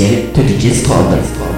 istnieje to.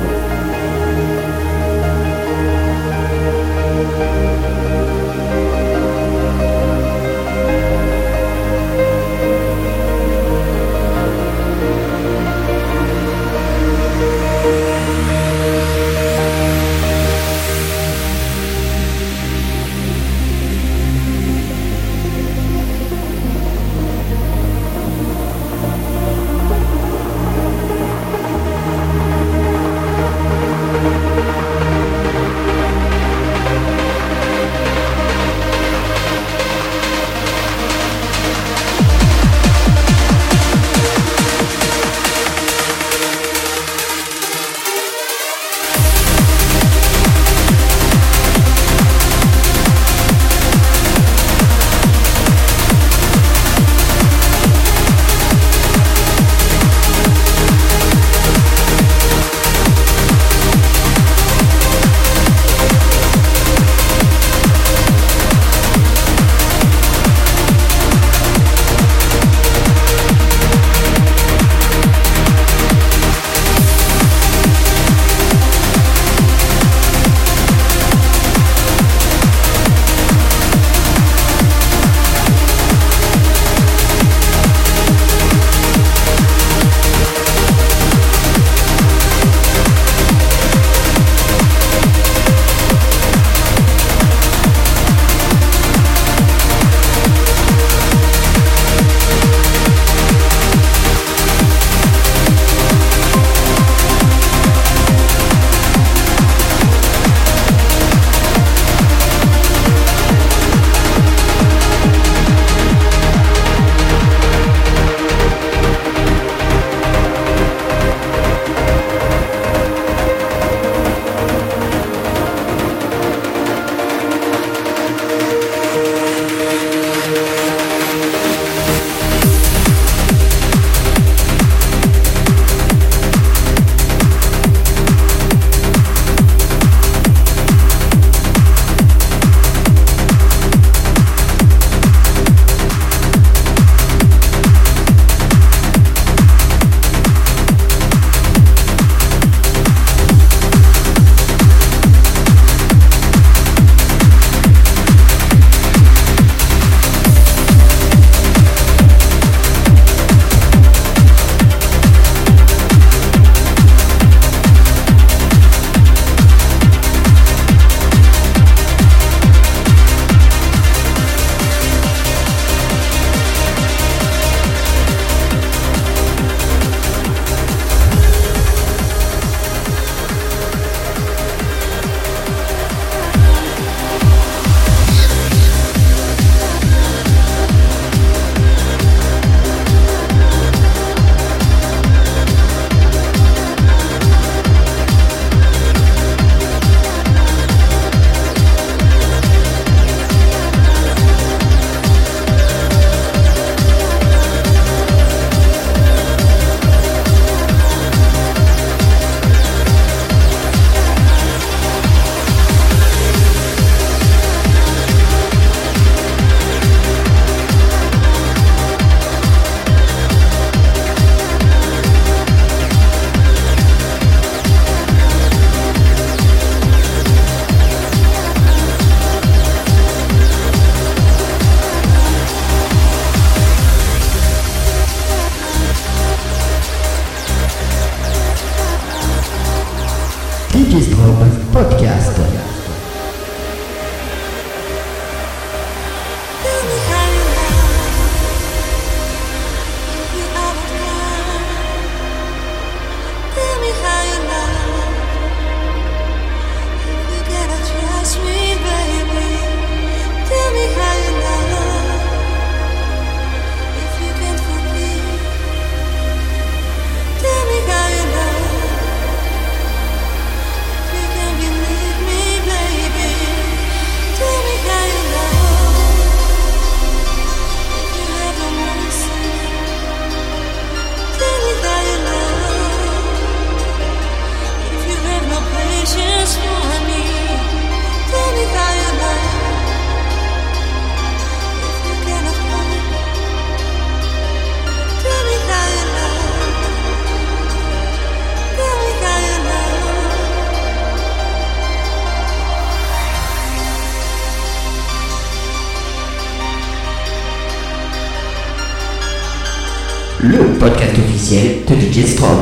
Officiel de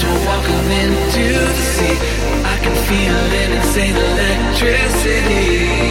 as we're walking into the sea. I can feel it, it's electricity.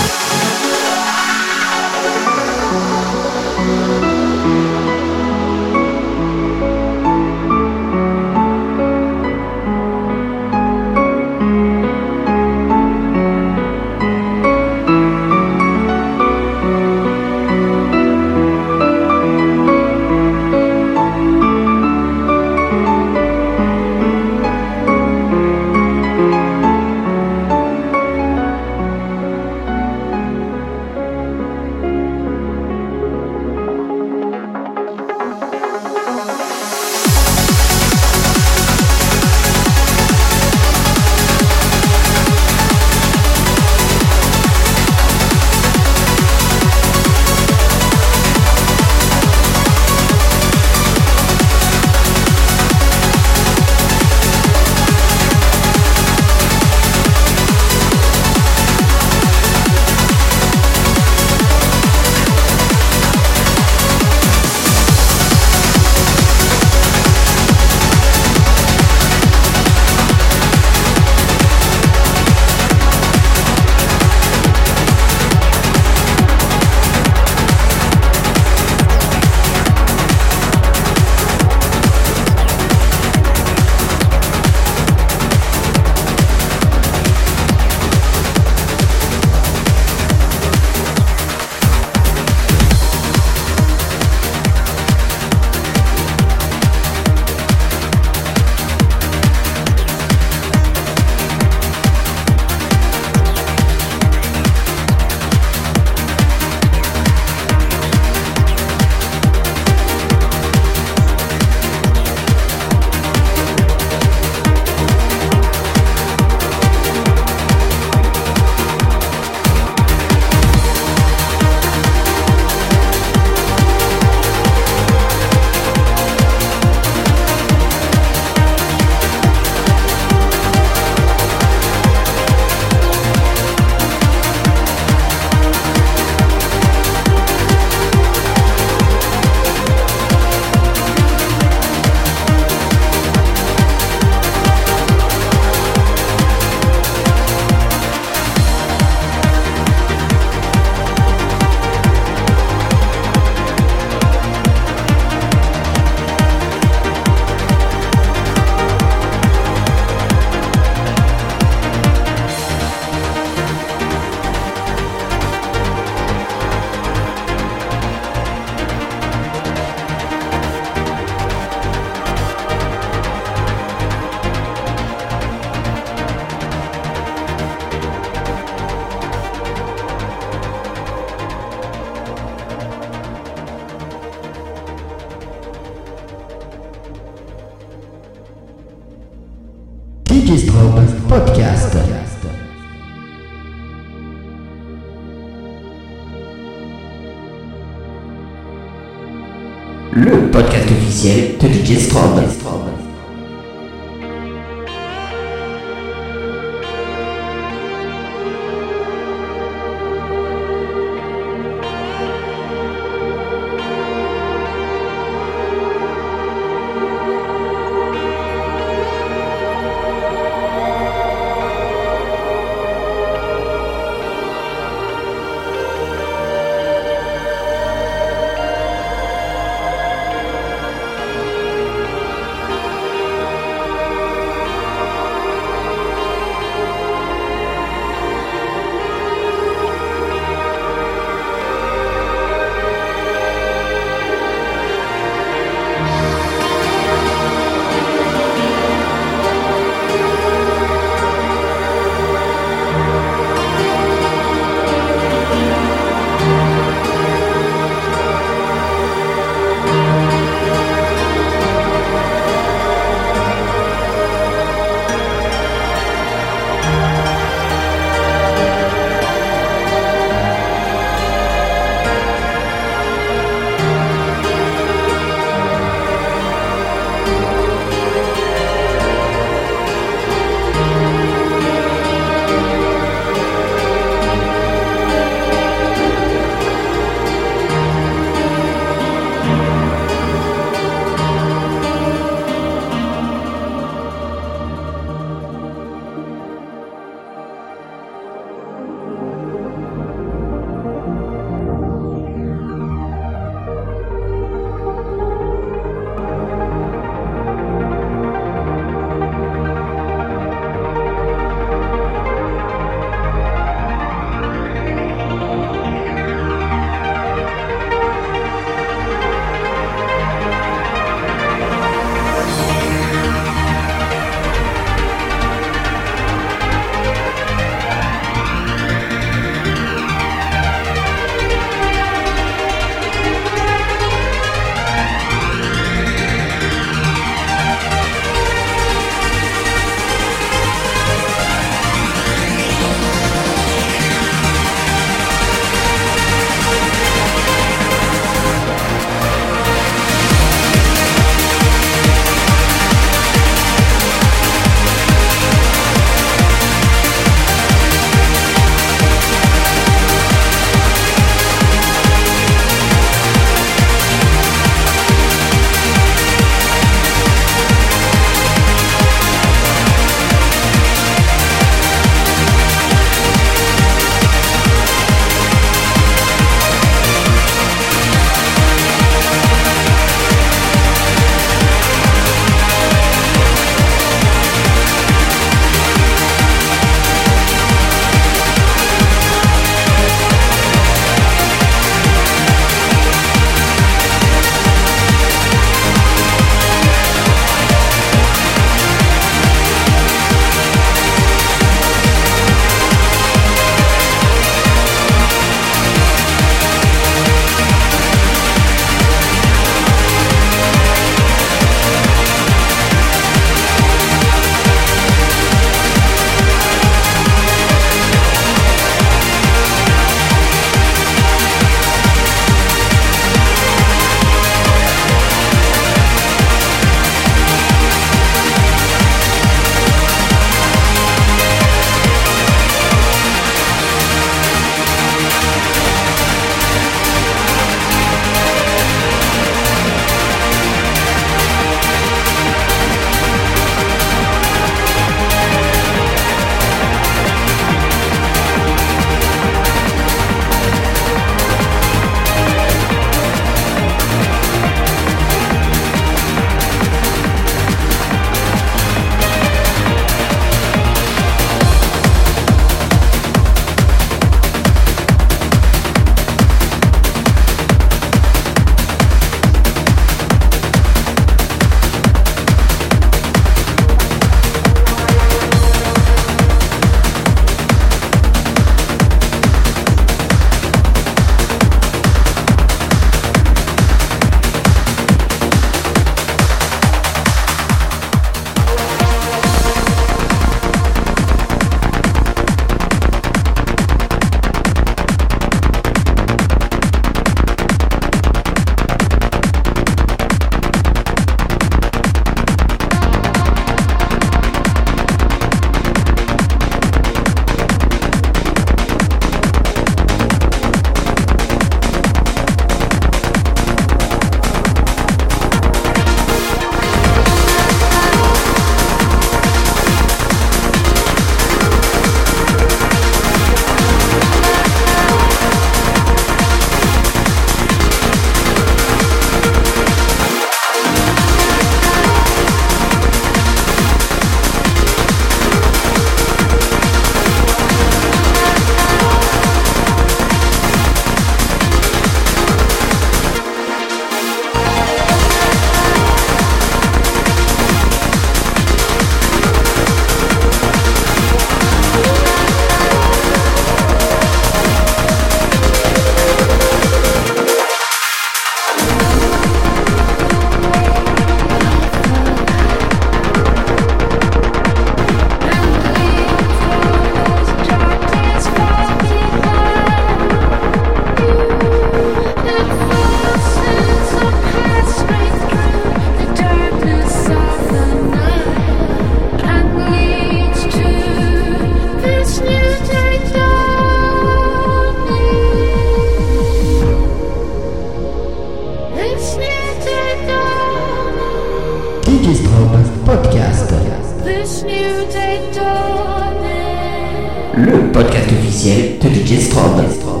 Le podcast officiel de Digistrobe. I'm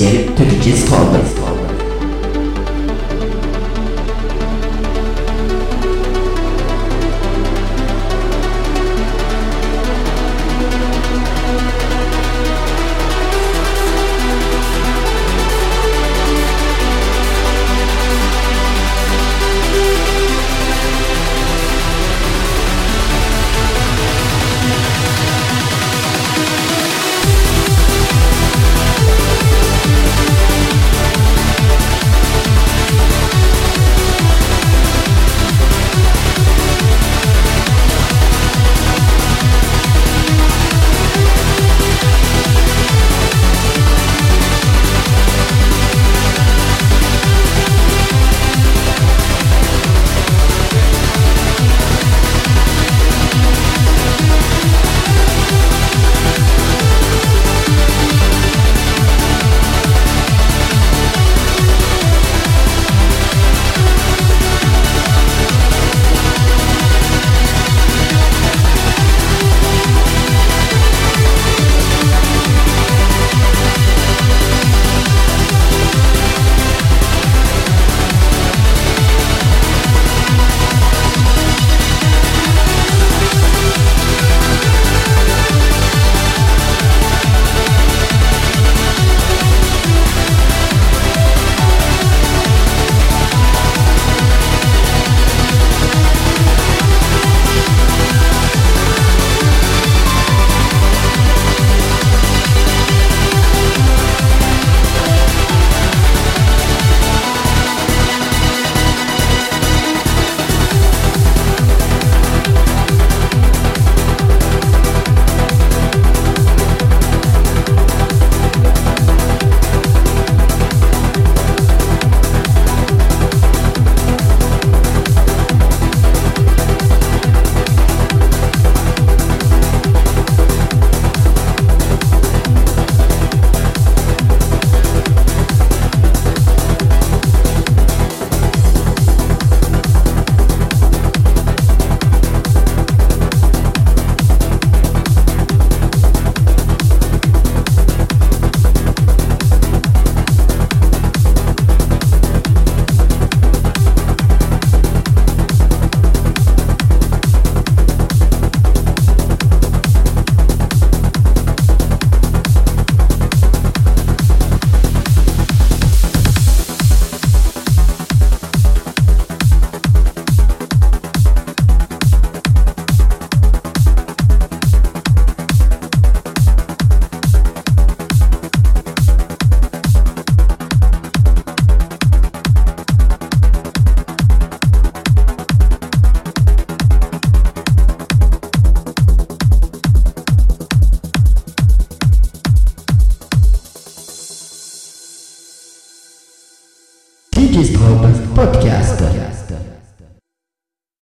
série Turkish Cowboys.